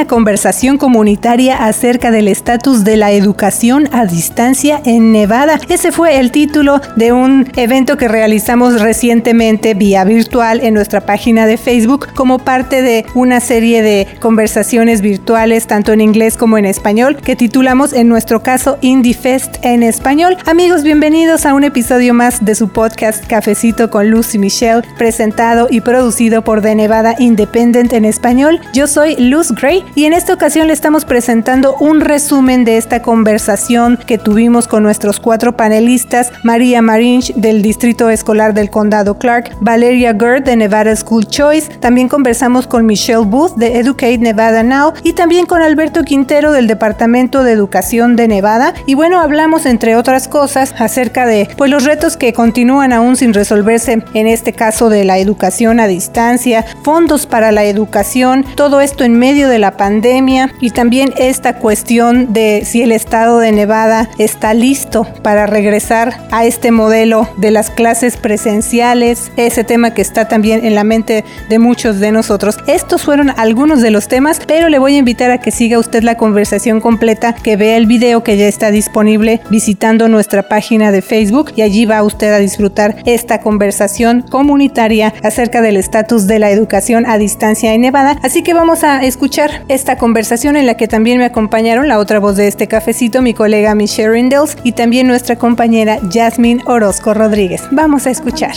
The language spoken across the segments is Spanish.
una conversación comunitaria acerca del estatus de la educación a distancia en Nevada. Ese fue el título de un evento que realizamos recientemente vía virtual en nuestra página de Facebook como parte de una serie de conversaciones virtuales tanto en inglés como en español que titulamos en nuestro caso Indie Fest en español. Amigos, bienvenidos a un episodio más de su podcast Cafecito con Lucy Michelle, presentado y producido por The Nevada Independent en español. Yo soy Luz Gray y en esta ocasión le estamos presentando un resumen de esta conversación que tuvimos con nuestros cuatro panelistas, María Marinch del Distrito Escolar del Condado Clark, Valeria Gerd de Nevada School Choice, también conversamos con Michelle Booth de Educate Nevada Now y también con Alberto Quintero del Departamento de Educación de Nevada. Y bueno, hablamos entre otras cosas acerca de pues los retos que continúan aún sin resolverse en este caso de la educación a distancia, fondos para la educación, todo esto en medio de la pandemia y también esta cuestión de si el estado de Nevada está listo para regresar a este modelo de las clases presenciales, ese tema que está también en la mente de muchos de nosotros. Estos fueron algunos de los temas, pero le voy a invitar a que siga usted la conversación completa, que vea el video que ya está disponible visitando nuestra página de Facebook y allí va usted a disfrutar esta conversación comunitaria acerca del estatus de la educación a distancia en Nevada. Así que vamos a escuchar esta conversación en la que también me acompañaron la otra voz de este cafecito, mi colega Michelle Rindels y también nuestra compañera Jasmine Orozco Rodríguez. Vamos a escuchar.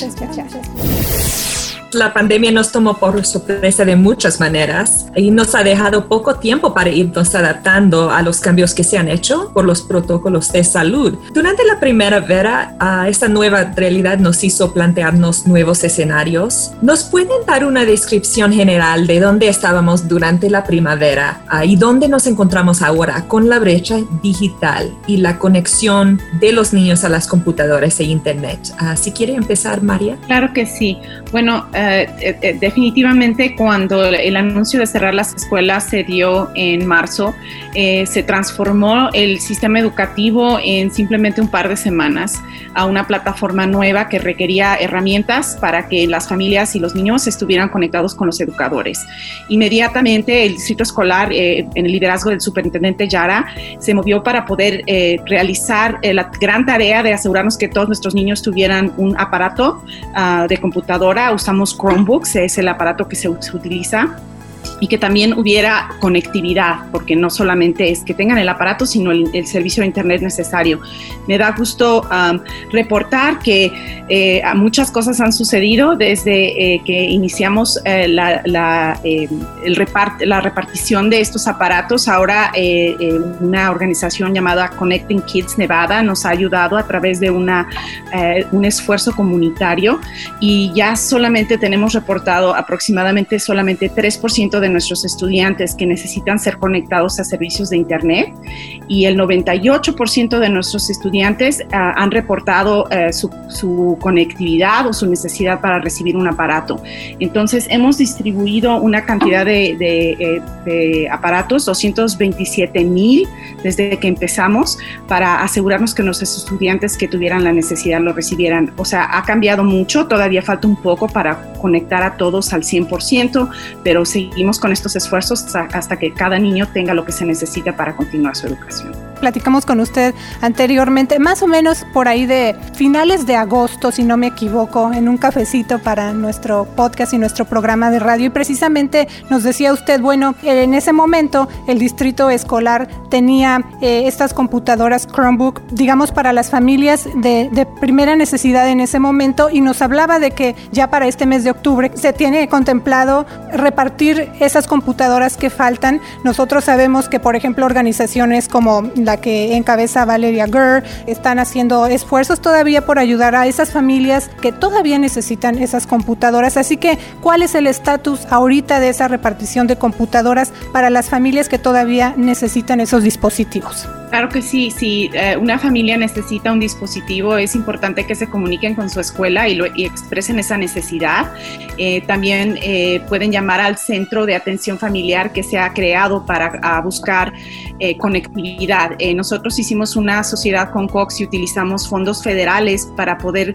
La pandemia nos tomó por sorpresa de muchas maneras y nos ha dejado poco tiempo para irnos adaptando a los cambios que se han hecho por los protocolos de salud. Durante la primavera, uh, esta nueva realidad nos hizo plantearnos nuevos escenarios. ¿Nos pueden dar una descripción general de dónde estábamos durante la primavera uh, y dónde nos encontramos ahora con la brecha digital y la conexión de los niños a las computadoras e Internet? Uh, si quiere empezar, María. Claro que sí. Bueno, eh, eh, eh, definitivamente cuando el anuncio de cerrar las escuelas se dio en marzo, se transformó el sistema educativo en simplemente un par de semanas a una plataforma nueva que requería herramientas para que las familias y los niños estuvieran conectados con los educadores. Inmediatamente el distrito escolar, en el liderazgo del superintendente Yara, se movió para poder realizar la gran tarea de asegurarnos que todos nuestros niños tuvieran un aparato ah, de computadora. Usamos Chromebooks, es el aparato que se, utiliza y que también hubiera conectividad, porque no solamente es que tengan el aparato, sino el, servicio de Internet necesario. Me da gusto reportar que eh, muchas cosas han sucedido desde eh, que iniciamos eh, la, la, el la repartición de estos aparatos. Ahora una organización llamada Connecting Kids Nevada nos ha ayudado a través de una, un esfuerzo comunitario y ya solamente tenemos reportado aproximadamente solamente 3% de nuestros estudiantes que necesitan ser conectados a servicios de Internet y el 98% de nuestros estudiantes ah, han reportado eh, su, conectividad o su necesidad para recibir un aparato. Entonces, hemos distribuido una cantidad de, de, eh, aparatos, 227 mil desde que empezamos, para asegurarnos que nuestros estudiantes que tuvieran la necesidad lo recibieran. O sea, ha cambiado mucho, todavía falta un poco para conectar a todos al 100%, pero seguimos con estos esfuerzos hasta que cada niño tenga lo que se necesita para continuar su educación. Platicamos con usted anteriormente, más o menos por ahí de finales de agosto, si no me equivoco, en un cafecito para nuestro podcast y nuestro programa de radio. Y precisamente nos decía usted, bueno, en ese momento el distrito escolar tenía eh, estas computadoras Chromebook, digamos, para las familias de, de primera necesidad en ese momento y nos hablaba de que ya para este mes de octubre se tiene contemplado repartir esas computadoras que faltan. Nosotros sabemos que, por ejemplo, organizaciones como la que encabeza Valeria Gurr están haciendo esfuerzos todavía por ayudar a esas familias que todavía necesitan esas computadoras. Así que, ¿cuál es el estatus ahorita de esa repartición de computadoras para las familias que todavía necesitan esos dispositivos? Claro que sí, si eh, una familia necesita un dispositivo, es importante que se comuniquen con su escuela y, lo, expresen esa necesidad. Eh, también eh, pueden llamar al centro de atención familiar que se ha creado para buscar conectividad. nosotros hicimos una sociedad con Cox y utilizamos fondos federales para poder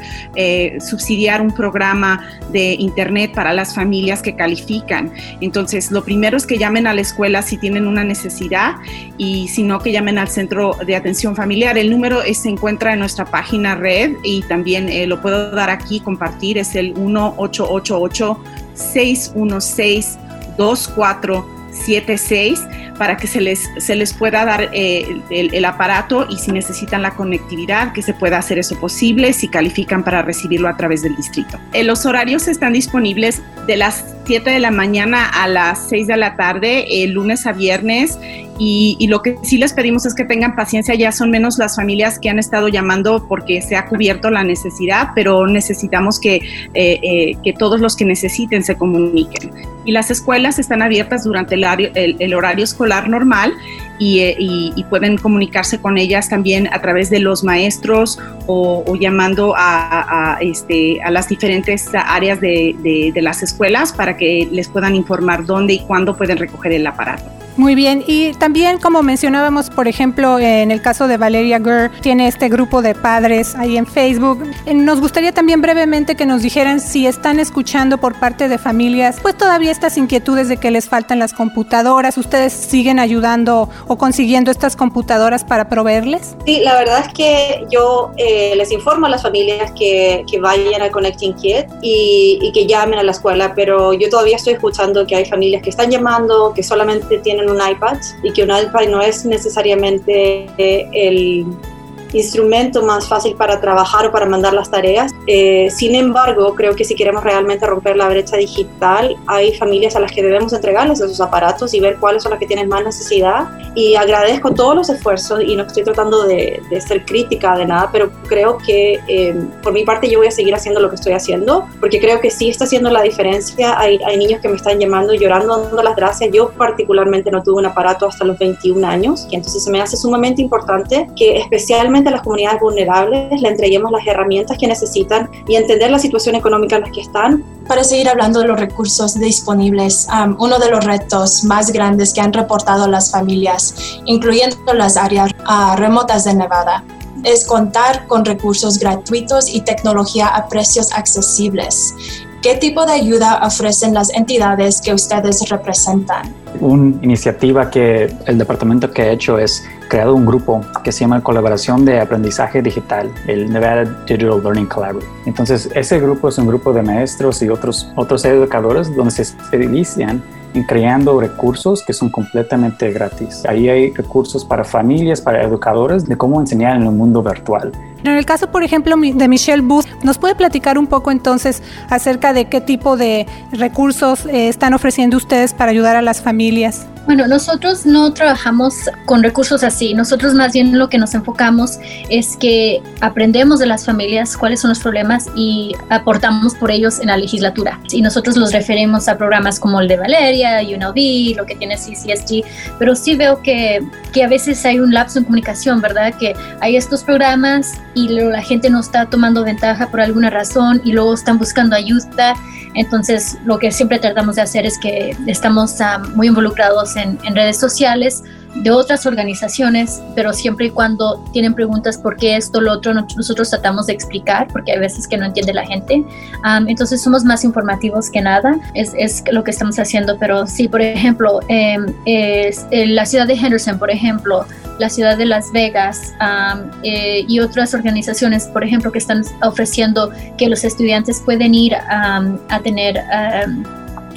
subsidiar un programa de Internet para las familias que califican. Entonces, lo primero es que llamen a la escuela si tienen una necesidad y si no, que llamen al Centro de Atención Familiar. El número se encuentra en nuestra página red y también eh, lo puedo dar aquí, compartir, es el 1888 616 2476 para que se les, se les pueda dar eh, el, aparato y si necesitan la conectividad, que se pueda hacer eso posible si califican para recibirlo a través del distrito. Eh, los horarios están disponibles de las 7 de la mañana a las 6 de la tarde, el lunes a viernes. Y, lo que sí les pedimos es que tengan paciencia, ya son menos las familias que han estado llamando porque se ha cubierto la necesidad, pero necesitamos que, eh, que todos los que necesiten se comuniquen. Y las escuelas están abiertas durante el horario, escolar normal eh, y, pueden comunicarse con ellas también a través de los maestros o, llamando a, este, a, las diferentes áreas de las escuelas para que les puedan informar dónde y cuándo pueden recoger el aparato. Muy bien, y también como mencionábamos, por ejemplo, en el caso de Valeria Gurr, tiene este grupo de padres ahí en Facebook. Eh, nos gustaría también brevemente que nos dijeran si están escuchando por parte de familias, pues todavía estas inquietudes de que les faltan las computadoras, ¿ustedes siguen ayudando o consiguiendo estas computadoras para proveerles? Sí, la verdad es que yo eh, les informo a las familias que, que vayan a Connecting Kid y, y que llamen a la escuela, pero yo todavía estoy escuchando que hay familias que están llamando, que solamente tienen un iPad y que un iPad no es necesariamente el instrumento más fácil para trabajar o para mandar las tareas. Eh, sin embargo, creo que si queremos realmente romper la brecha digital, hay familias a las que debemos entregarles esos aparatos y ver cuáles son las que tienen más necesidad. Y agradezco todos los esfuerzos y no estoy tratando de, ser crítica de nada, pero creo que eh, por mi parte yo voy a seguir haciendo lo que estoy haciendo, porque creo que sí está haciendo la diferencia. Hay, hay niños que me están llamando, llorando, dando las gracias. Yo particularmente no tuve un aparato hasta los 21 años, y entonces se me hace sumamente importante que especialmente a las comunidades vulnerables le entreguemos las herramientas que necesitan y entender la situación económica en la que están. Para seguir hablando de los recursos disponibles, uno de los retos más grandes que han reportado las familias, incluyendo las áreas ah, remotas de Nevada, es contar con recursos gratuitos y tecnología a precios accesibles. ¿Qué tipo de ayuda ofrecen las entidades que ustedes representan? Una iniciativa que el departamento que ha hecho es creado un grupo que se llama Colaboración de Aprendizaje Digital, el Nevada Digital Learning Collaborative. Entonces, ese grupo es un grupo de maestros y otros, otros educadores donde se especializan en creando recursos que son completamente gratis. Ahí hay recursos para familias, para educadores, de cómo enseñar en el mundo virtual. En el caso, por ejemplo, de Michelle Booth, ¿nos puede platicar un poco entonces acerca de qué tipo de recursos eh, están ofreciendo ustedes para ayudar a las familias? Bueno, nosotros no trabajamos con recursos así. Nosotros más bien lo que nos enfocamos es que aprendemos de las familias cuáles son los problemas y aportamos por ellos en la legislatura. Y nosotros los referimos a programas como el de Valeria, UNLV, lo que tiene CCSG, pero sí veo que, que a veces hay un lapso en comunicación, ¿verdad? Que hay estos programas y la gente no está tomando ventaja por alguna razón y luego están buscando ayuda. Entonces, lo que siempre tratamos de hacer es que estamos ah, muy involucrados en, redes sociales de otras organizaciones, pero siempre y cuando tienen preguntas por qué esto, lo otro, nosotros tratamos de explicar, porque hay veces que no entiende la gente. entonces somos más informativos que nada, es, es, lo que estamos haciendo, pero sí, por ejemplo, em, en la ciudad de Henderson, por ejemplo, la ciudad de Las Vegas eh, y otras organizaciones, por ejemplo, que están ofreciendo que los estudiantes pueden ir a tener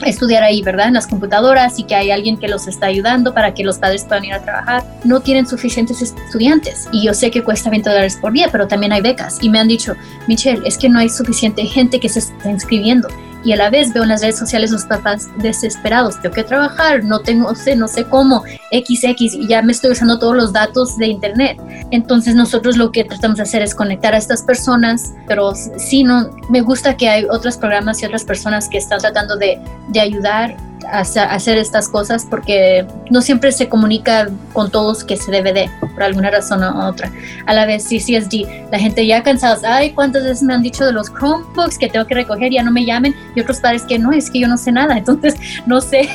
estudiar ahí, ¿verdad? En las computadoras y que hay alguien que los está ayudando para que los padres puedan ir a trabajar. No tienen suficientes estudiantes y yo sé que cuesta 20 dólares por día, pero también hay becas. Y me han dicho, Michelle, es que no hay suficiente gente que se está inscribiendo y a la vez veo en las redes sociales los papás desesperados, tengo que trabajar, no tengo, no sé, no sé cómo, XX, y ya me estoy usando todos los datos de internet. Entonces nosotros lo que tratamos de hacer es conectar a estas personas, pero sí, no, me gusta que hay otros programas y otras personas que están tratando de, de ayudar hacer estas cosas porque no siempre se comunica con todos que se debe de, por alguna razón u otra. A la vez, CCSD, la gente ya cansada, ay, ¿cuántas veces me han dicho de los Chromebooks que tengo que recoger? Ya no me llamen. Y otros padres que no, es que yo no sé nada, entonces no sé.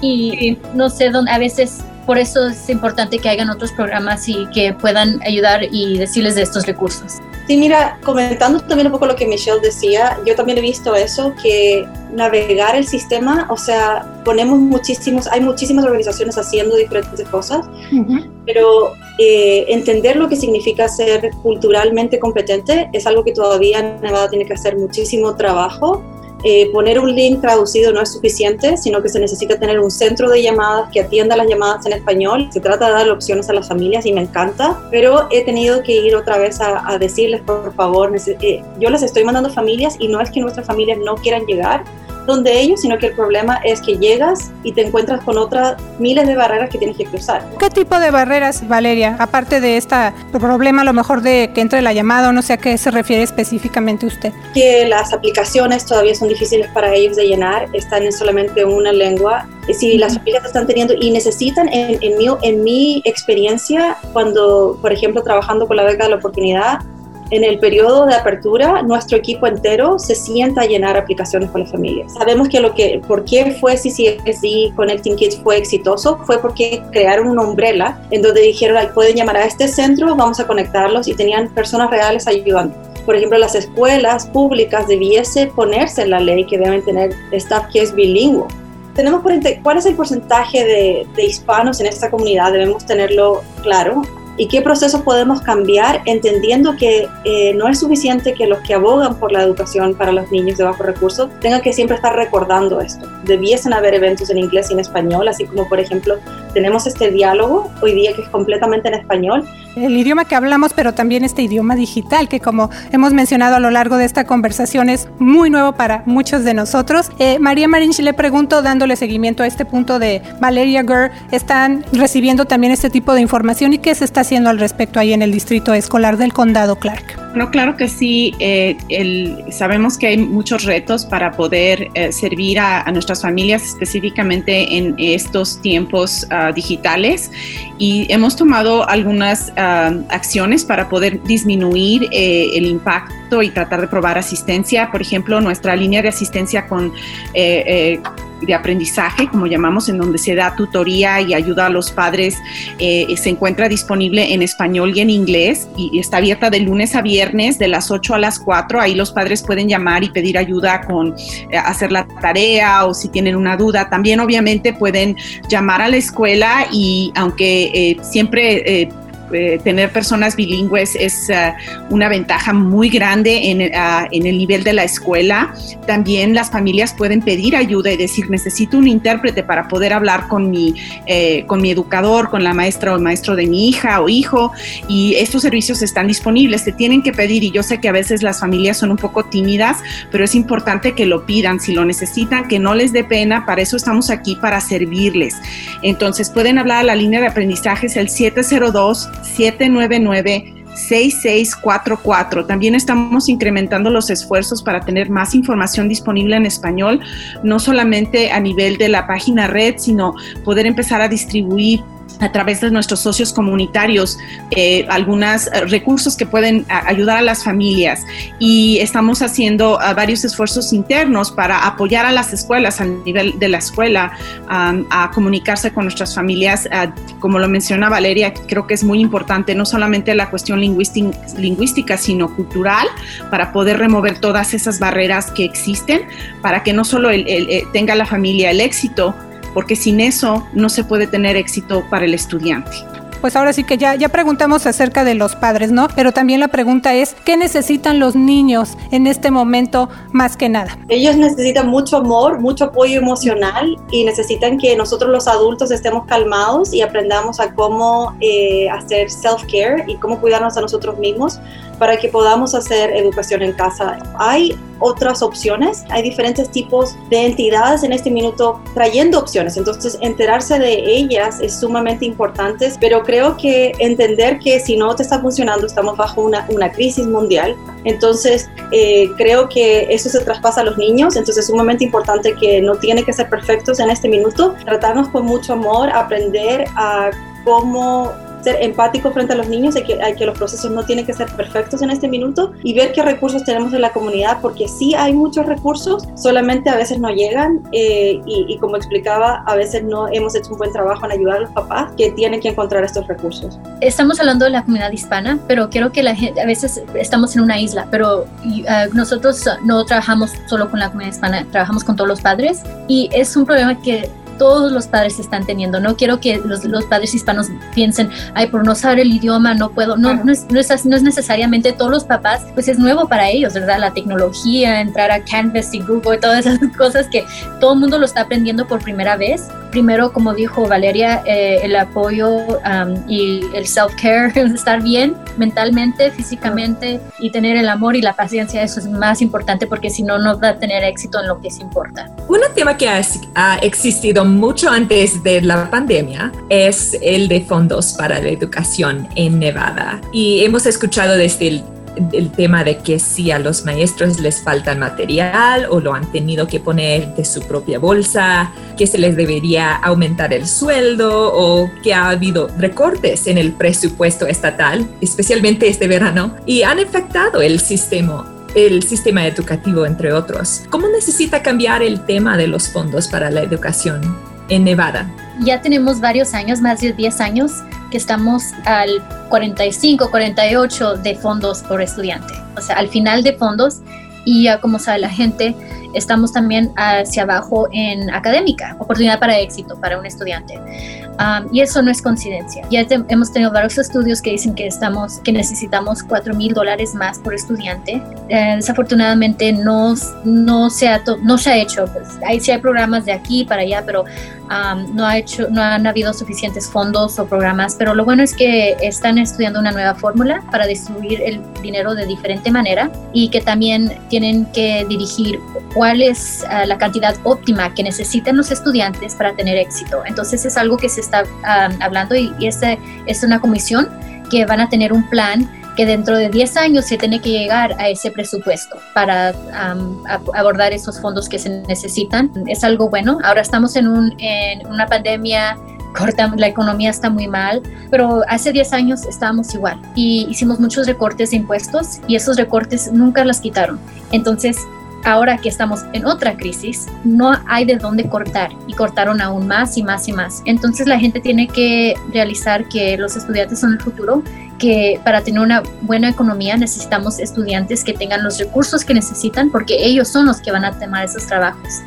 y no sé dónde, a veces por eso es importante que hagan otros programas y que puedan ayudar y decirles de estos recursos. Sí, mira, comentando también un poco lo que Michelle decía, yo también he visto eso, que navegar el sistema, o sea, ponemos muchísimos, hay muchísimas organizaciones haciendo diferentes cosas, pero eh, entender lo que significa ser culturalmente competente es algo que todavía Nevada tiene que hacer muchísimo trabajo eh, poner un link traducido no es suficiente, sino que se necesita tener un centro de llamadas que atienda las llamadas en español. Se trata de dar opciones a las familias y me encanta, pero he tenido que ir otra vez a, decirles, por favor, eh, yo les estoy mandando familias y no es que nuestras familias no quieran llegar, donde ellos, sino que el problema es que llegas y te encuentras con otras miles de barreras que tienes que cruzar. ¿Qué tipo de barreras, Valeria? Aparte de este problema, a lo mejor de que entre la llamada, o no sé a qué se refiere específicamente usted. Que las aplicaciones todavía son difíciles para ellos de llenar, están en solamente una lengua. Si las familias están teniendo y necesitan, en, en, mi, en mi experiencia, cuando, por ejemplo, trabajando con la beca de la oportunidad, en el periodo de apertura, nuestro equipo entero se sienta a llenar aplicaciones con las familias. Sabemos que lo que, por qué fue CCSD Connecting Kids fue exitoso, fue porque crearon una umbrella en donde dijeron, pueden llamar a este centro, vamos a conectarlos y tenían personas reales ayudando. Por ejemplo, las escuelas públicas debiese ponerse en la ley que deben tener staff que es bilingüe. Tenemos ¿Cuál es el porcentaje de, de hispanos en esta comunidad? Debemos tenerlo claro y qué procesos podemos cambiar entendiendo que eh, no es suficiente que los que abogan por la educación para los niños de bajos recursos tengan que siempre estar recordando esto. Debiesen haber eventos en inglés y en español, así como por ejemplo tenemos este diálogo hoy día que es completamente en español. El idioma que hablamos, pero también este idioma digital, que como hemos mencionado a lo largo de esta conversación es muy nuevo para muchos de nosotros. Eh, María Marinch le pregunto, dándole seguimiento a este punto de Valeria Gurr, ¿están recibiendo también este tipo de información y qué se está haciendo al respecto ahí en el distrito escolar del condado Clark? No, claro que sí. Eh, sabemos que hay muchos retos para poder eh, servir a, nuestras familias, específicamente en estos tiempos ah, digitales, y hemos tomado algunas ah, acciones para poder disminuir eh, el impacto y tratar de probar asistencia. Por ejemplo, nuestra línea de asistencia con de aprendizaje, como llamamos, en donde se da tutoría y ayuda a los padres, eh, se encuentra disponible en español y en inglés y está abierta de lunes a viernes de las 8 a las 4. Ahí los padres pueden llamar y pedir ayuda con eh, hacer la tarea o si tienen una duda. También obviamente pueden llamar a la escuela y aunque eh, siempre eh, tener personas bilingües es eh, una ventaja muy grande en, eh, en, el nivel de la escuela. También las familias pueden pedir ayuda y decir, necesito un intérprete para poder hablar con mi, con mi educador, con la maestra o el maestro de mi hija o hijo. Y estos servicios están disponibles, se tienen que pedir y yo sé que a veces las familias son un poco tímidas, pero es importante que lo pidan, si lo necesitan, que no les dé pena, para eso estamos aquí, para servirles. Entonces pueden hablar a la línea de aprendizajes el 702 799-6644. También estamos incrementando los esfuerzos para tener más información disponible en español, no solamente a nivel de la página red, sino poder empezar a distribuir a través de nuestros socios comunitarios eh, algunos eh, recursos que pueden ayudar a las familias y estamos haciendo ah, varios esfuerzos internos para apoyar a las escuelas a nivel de la escuela a comunicarse con nuestras familias. Ah, como lo menciona Valeria, creo que es muy importante no solamente la cuestión lingüística, sino cultural para poder remover todas esas barreras que existen para que no solo eh, tenga la familia el éxito, porque sin eso no se puede tener éxito para el estudiante pues ahora sí que ya, ya preguntamos acerca de los padres, ¿no? Pero también la pregunta es, ¿qué necesitan los niños en este momento más que nada? Ellos necesitan mucho amor, mucho apoyo emocional y necesitan que nosotros los adultos estemos calmados y aprendamos a cómo eh, hacer self-care y cómo cuidarnos a nosotros mismos para que podamos hacer educación en casa. Hay otras opciones. Hay diferentes tipos de entidades en este minuto trayendo opciones, entonces enterarse de ellas es sumamente importante, pero creo que entender que si no te está funcionando, estamos bajo una, una crisis mundial, entonces eh, creo que eso se traspasa a los niños, entonces es sumamente importante que no tiene que ser perfectos en este minuto, tratarnos con mucho amor, aprender a cómo ser empático frente a los niños, hay que, que los procesos no tienen que ser perfectos en este minuto y ver qué recursos tenemos en la comunidad, porque sí hay muchos recursos, solamente a veces no llegan eh, y, como explicaba, a veces no hemos hecho un buen trabajo en ayudar a los papás que tienen que encontrar estos recursos. Estamos hablando de la comunidad hispana, pero quiero que la gente, a veces estamos en una isla, pero uh, nosotros no trabajamos solo con la comunidad hispana, trabajamos con todos los padres y es un problema que todos los padres están teniendo. No quiero que los, los, padres hispanos piensen, ay, por no saber el idioma no puedo. No, no, es, no, es, no es necesariamente todos los papás, pues es nuevo para ellos, ¿verdad? La tecnología, entrar a Canvas y Google, todas esas cosas que todo el mundo lo está aprendiendo por primera vez. Primero, como dijo Valeria, eh, el apoyo y el self-care, estar bien mentalmente, físicamente y tener el amor y la paciencia, eso es más importante porque si no, no va a tener éxito en lo que se importa. Un tema que ha existido mucho antes de la pandemia es el de fondos para la educación en Nevada. Y hemos escuchado desde el el tema de que si a los maestros les falta material o lo han tenido que poner de su propia bolsa, que se les debería aumentar el sueldo o que ha habido recortes en el presupuesto estatal, especialmente este verano, y han afectado el sistema el sistema educativo, entre otros. ¿Cómo necesita cambiar el tema de los fondos para la educación en Nevada? Ya tenemos varios años, más de 10 años, que estamos al 45, 48 de fondos por estudiante. O sea, al final de fondos y ya como sabe la gente, estamos también hacia abajo en académica, oportunidad para éxito para un estudiante. Y eso no es coincidencia. Ya hemos tenido varios estudios que dicen que, estamos, que necesitamos 4 mil dólares más por estudiante. Eh, desafortunadamente no, no, se ha no se ha hecho. Pues, hay, sí hay programas de aquí para allá, pero no, ha hecho, no han habido suficientes fondos o programas. Pero lo bueno es que están estudiando una nueva fórmula para distribuir el dinero de diferente manera y que también tienen que dirigir cuál es ah, la cantidad óptima que necesitan los estudiantes para tener éxito. Entonces es algo que se está hablando y, y es una comisión que van a tener un plan que dentro de 10 años se tiene que llegar a ese presupuesto para abordar esos fondos que se necesitan. Es algo bueno. Ahora estamos en, un, en una pandemia corta, la economía está muy mal, pero hace 10 años estábamos igual y hicimos muchos recortes de impuestos y esos recortes nunca los quitaron. Entonces, ahora que estamos en otra crisis, no hay de dónde cortar y cortaron aún más y más y más. Entonces la gente tiene que realizar que los estudiantes son el futuro, que para tener una buena economía necesitamos estudiantes que tengan los recursos que necesitan porque ellos son los que van a tomar esos trabajos.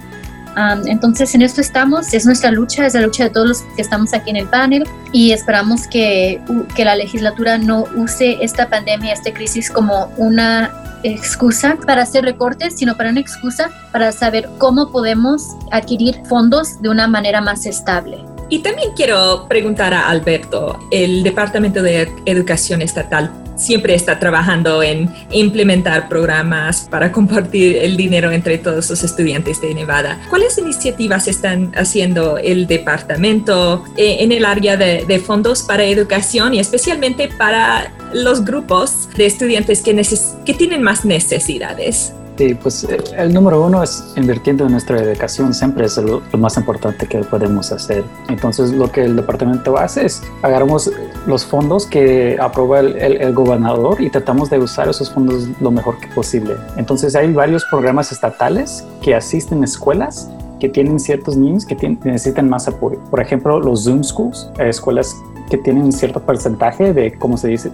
entonces en esto estamos, es nuestra lucha, es la lucha de todos los que estamos aquí en el panel y esperamos que, que la legislatura no use esta pandemia, esta crisis como una excusa para hacer recortes, sino para una excusa para saber cómo podemos adquirir fondos de una manera más estable. Y también quiero preguntar a Alberto, el Departamento de Educación Estatal siempre está trabajando en implementar programas para compartir el dinero entre todos los estudiantes de Nevada. ¿Cuáles iniciativas están haciendo el departamento eh, en el área de, de fondos para educación y especialmente para los grupos de estudiantes que, que tienen más necesidades? Sí, pues eh, el número uno es invirtiendo en nuestra educación, siempre es lo, más importante que podemos hacer. Entonces lo que el departamento hace es agarramos los fondos que aprueba el, el, gobernador y tratamos de usar esos fondos lo mejor que posible. Entonces hay varios programas estatales que asisten a escuelas que tienen ciertos niños que necesitan más apoyo. Por ejemplo, los Zoom Schools, escuelas que tienen un cierto porcentaje de, como se dice,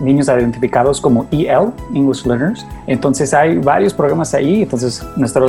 niños identificados como EL, English Learners. Entonces hay varios programas ahí, entonces nuestra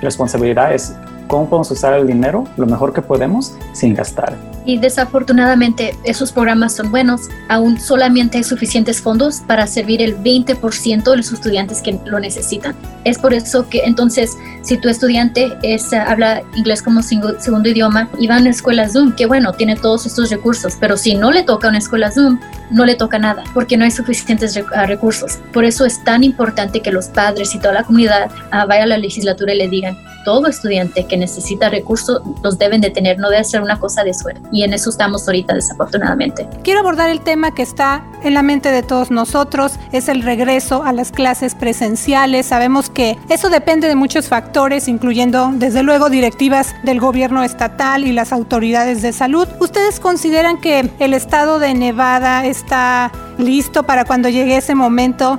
responsabilidad es cómo podemos usar el dinero lo mejor que podemos sin gastar. Y desafortunadamente esos programas son buenos, aún solamente hay suficientes fondos para servir el 20% de los estudiantes que lo necesitan. Es por eso que entonces si tu estudiante es, habla inglés como segundo idioma y va a una escuela Zoom, que bueno, tiene todos estos recursos, pero si no le toca una escuela Zoom, no le toca nada porque no hay suficientes ah, recursos. Por eso es tan importante que los padres y toda la comunidad uh, vaya a la legislatura y le digan, todo estudiante que necesita recursos los deben de tener, no debe ser una cosa de suerte. Y en eso estamos ahorita, desafortunadamente. Quiero abordar el tema que está en la mente de todos nosotros, es el regreso a las clases presenciales. Sabemos que eso depende de muchos factores, incluyendo desde luego directivas del gobierno estatal y las autoridades de salud. ¿Ustedes consideran que el estado de Nevada está listo para cuando llegue ese momento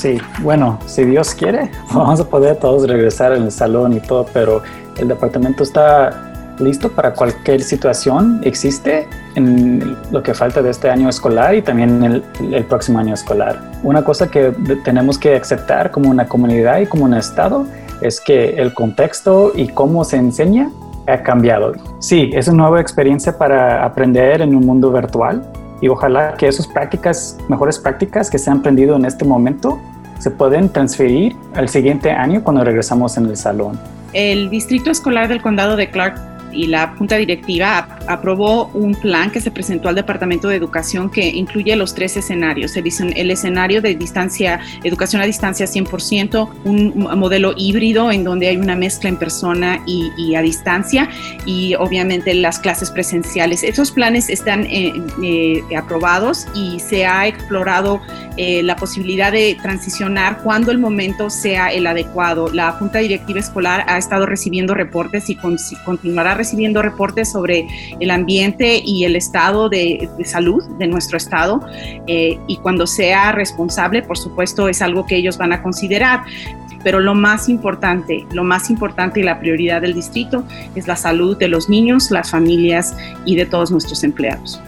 Sí, bueno, si Dios quiere, vamos a poder todos regresar el salón y todo, pero el departamento está listo para cualquier situación existe en lo que falta de este año escolar y también el, el próximo año escolar. Una cosa que tenemos que aceptar como una comunidad y como un estado es que el contexto y cómo se enseña ha cambiado. Sí, es una nueva experiencia para aprender en un mundo virtual, y ojalá que esas prácticas, mejores prácticas que se han aprendido en este momento, se pueden transferir al siguiente año cuando regresamos en el salón. El Distrito Escolar del Condado de Clark y la Junta Directiva aprobó un plan que se presentó al Departamento de Educación que incluye los tres escenarios. El, el escenario de distancia, educación a distancia 100%, un modelo híbrido en donde hay una mezcla en persona y, a distancia y obviamente las clases presenciales. Esos planes están eh, eh, aprobados y se ha explorado eh, la posibilidad de transicionar cuando el momento sea el adecuado. La Junta Directiva Escolar ha estado recibiendo reportes y continuará recibiendo reportes sobre el ambiente y el estado de, salud de nuestro estado eh, y cuando sea responsable, por supuesto, es algo que ellos van a considerar. Pero lo más importante, lo más importante y la prioridad del distrito es la salud de los niños, las familias y de todos nuestros empleados.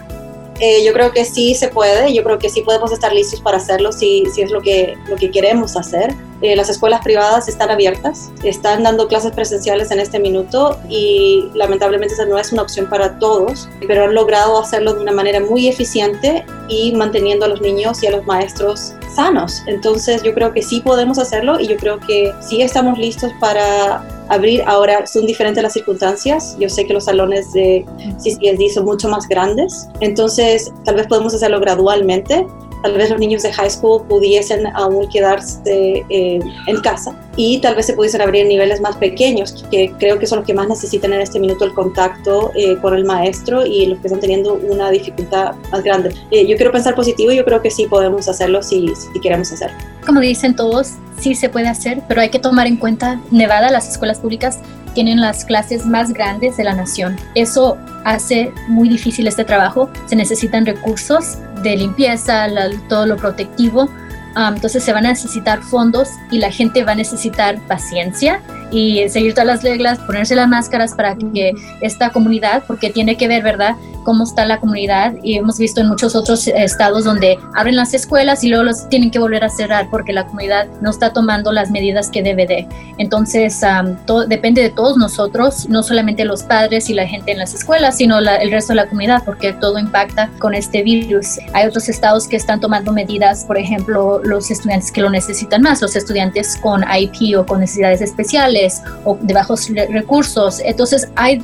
Eh, yo creo que sí se puede, yo creo que sí podemos estar listos para hacerlo si, si es lo que, lo que queremos hacer. Eh, las escuelas privadas están abiertas, están dando clases presenciales en este minuto y lamentablemente esa no es una opción para todos, pero han logrado hacerlo de una manera muy eficiente y manteniendo a los niños y a los maestros sanos. Entonces yo creo que sí podemos hacerlo y yo creo que sí estamos listos para abrir. Ahora son diferentes las circunstancias. Yo sé que los salones de CCSD son mucho más grandes, entonces tal vez podemos hacerlo gradualmente. Tal vez los niños de high school pudiesen aún quedarse eh, en casa y tal vez se pudiesen abrir niveles más pequeños, que creo que son los que más necesitan en este minuto el contacto eh, con el maestro y los que están teniendo una dificultad más grande. Eh, yo quiero pensar positivo y yo creo que sí podemos hacerlo si, si queremos hacerlo. Como dicen todos, sí se puede hacer, pero hay que tomar en cuenta Nevada, las escuelas públicas tienen las clases más grandes de la nación. Eso hace muy difícil este trabajo. Se necesitan recursos de limpieza, todo lo protectivo. Ah, entonces se van a necesitar fondos y la gente va a necesitar paciencia y seguir todas las reglas, ponerse las máscaras para que esta comunidad, porque tiene que ver, ¿verdad?, cómo está la comunidad y hemos visto en muchos otros estados donde abren las escuelas y luego los tienen que volver a cerrar porque la comunidad no está tomando las medidas que debe de. Entonces, todo, depende de todos nosotros, no solamente los padres y la gente en las escuelas, sino el resto de la comunidad, porque todo impacta con este virus. Hay otros estados que están tomando medidas, por ejemplo, los estudiantes que lo necesitan más, los estudiantes con IP o con necesidades especiales, o de bajos recursos. Entonces hay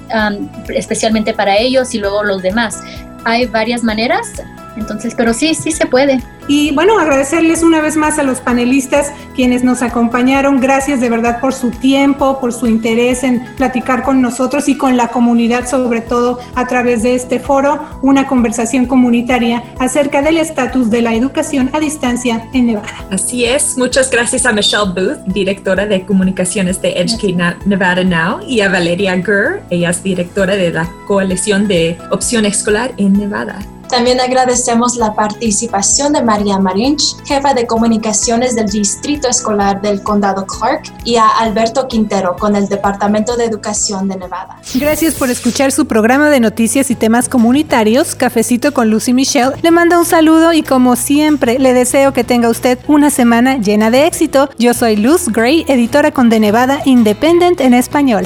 especialmente para ellos y luego los demás. Hay varias maneras, entonces, pero sí, sí se puede. Y bueno, agradecerles una vez más a los panelistas quienes nos acompañaron. Gracias de verdad por su tiempo, por su interés en platicar con nosotros y con la comunidad, sobre todo a través de este foro, una conversación comunitaria acerca del estatus de la educación a distancia en Nevada. Así es. Muchas gracias a Michelle Booth, directora de comunicaciones de Educate Nevada Now, y a Valeria Gurr, ella es directora de la coalición de opción escolar en Nevada. También agradecemos la participación de María Marinch, jefa de comunicaciones del Distrito Escolar del Condado Clark, y a Alberto Quintero con el Departamento de Educación de Nevada. Gracias por escuchar su programa de noticias y temas comunitarios, Cafecito con Lucy Michelle. Le manda un saludo y como siempre le deseo que tenga usted una semana llena de éxito. Yo soy Luz Gray, editora con de Nevada Independent en español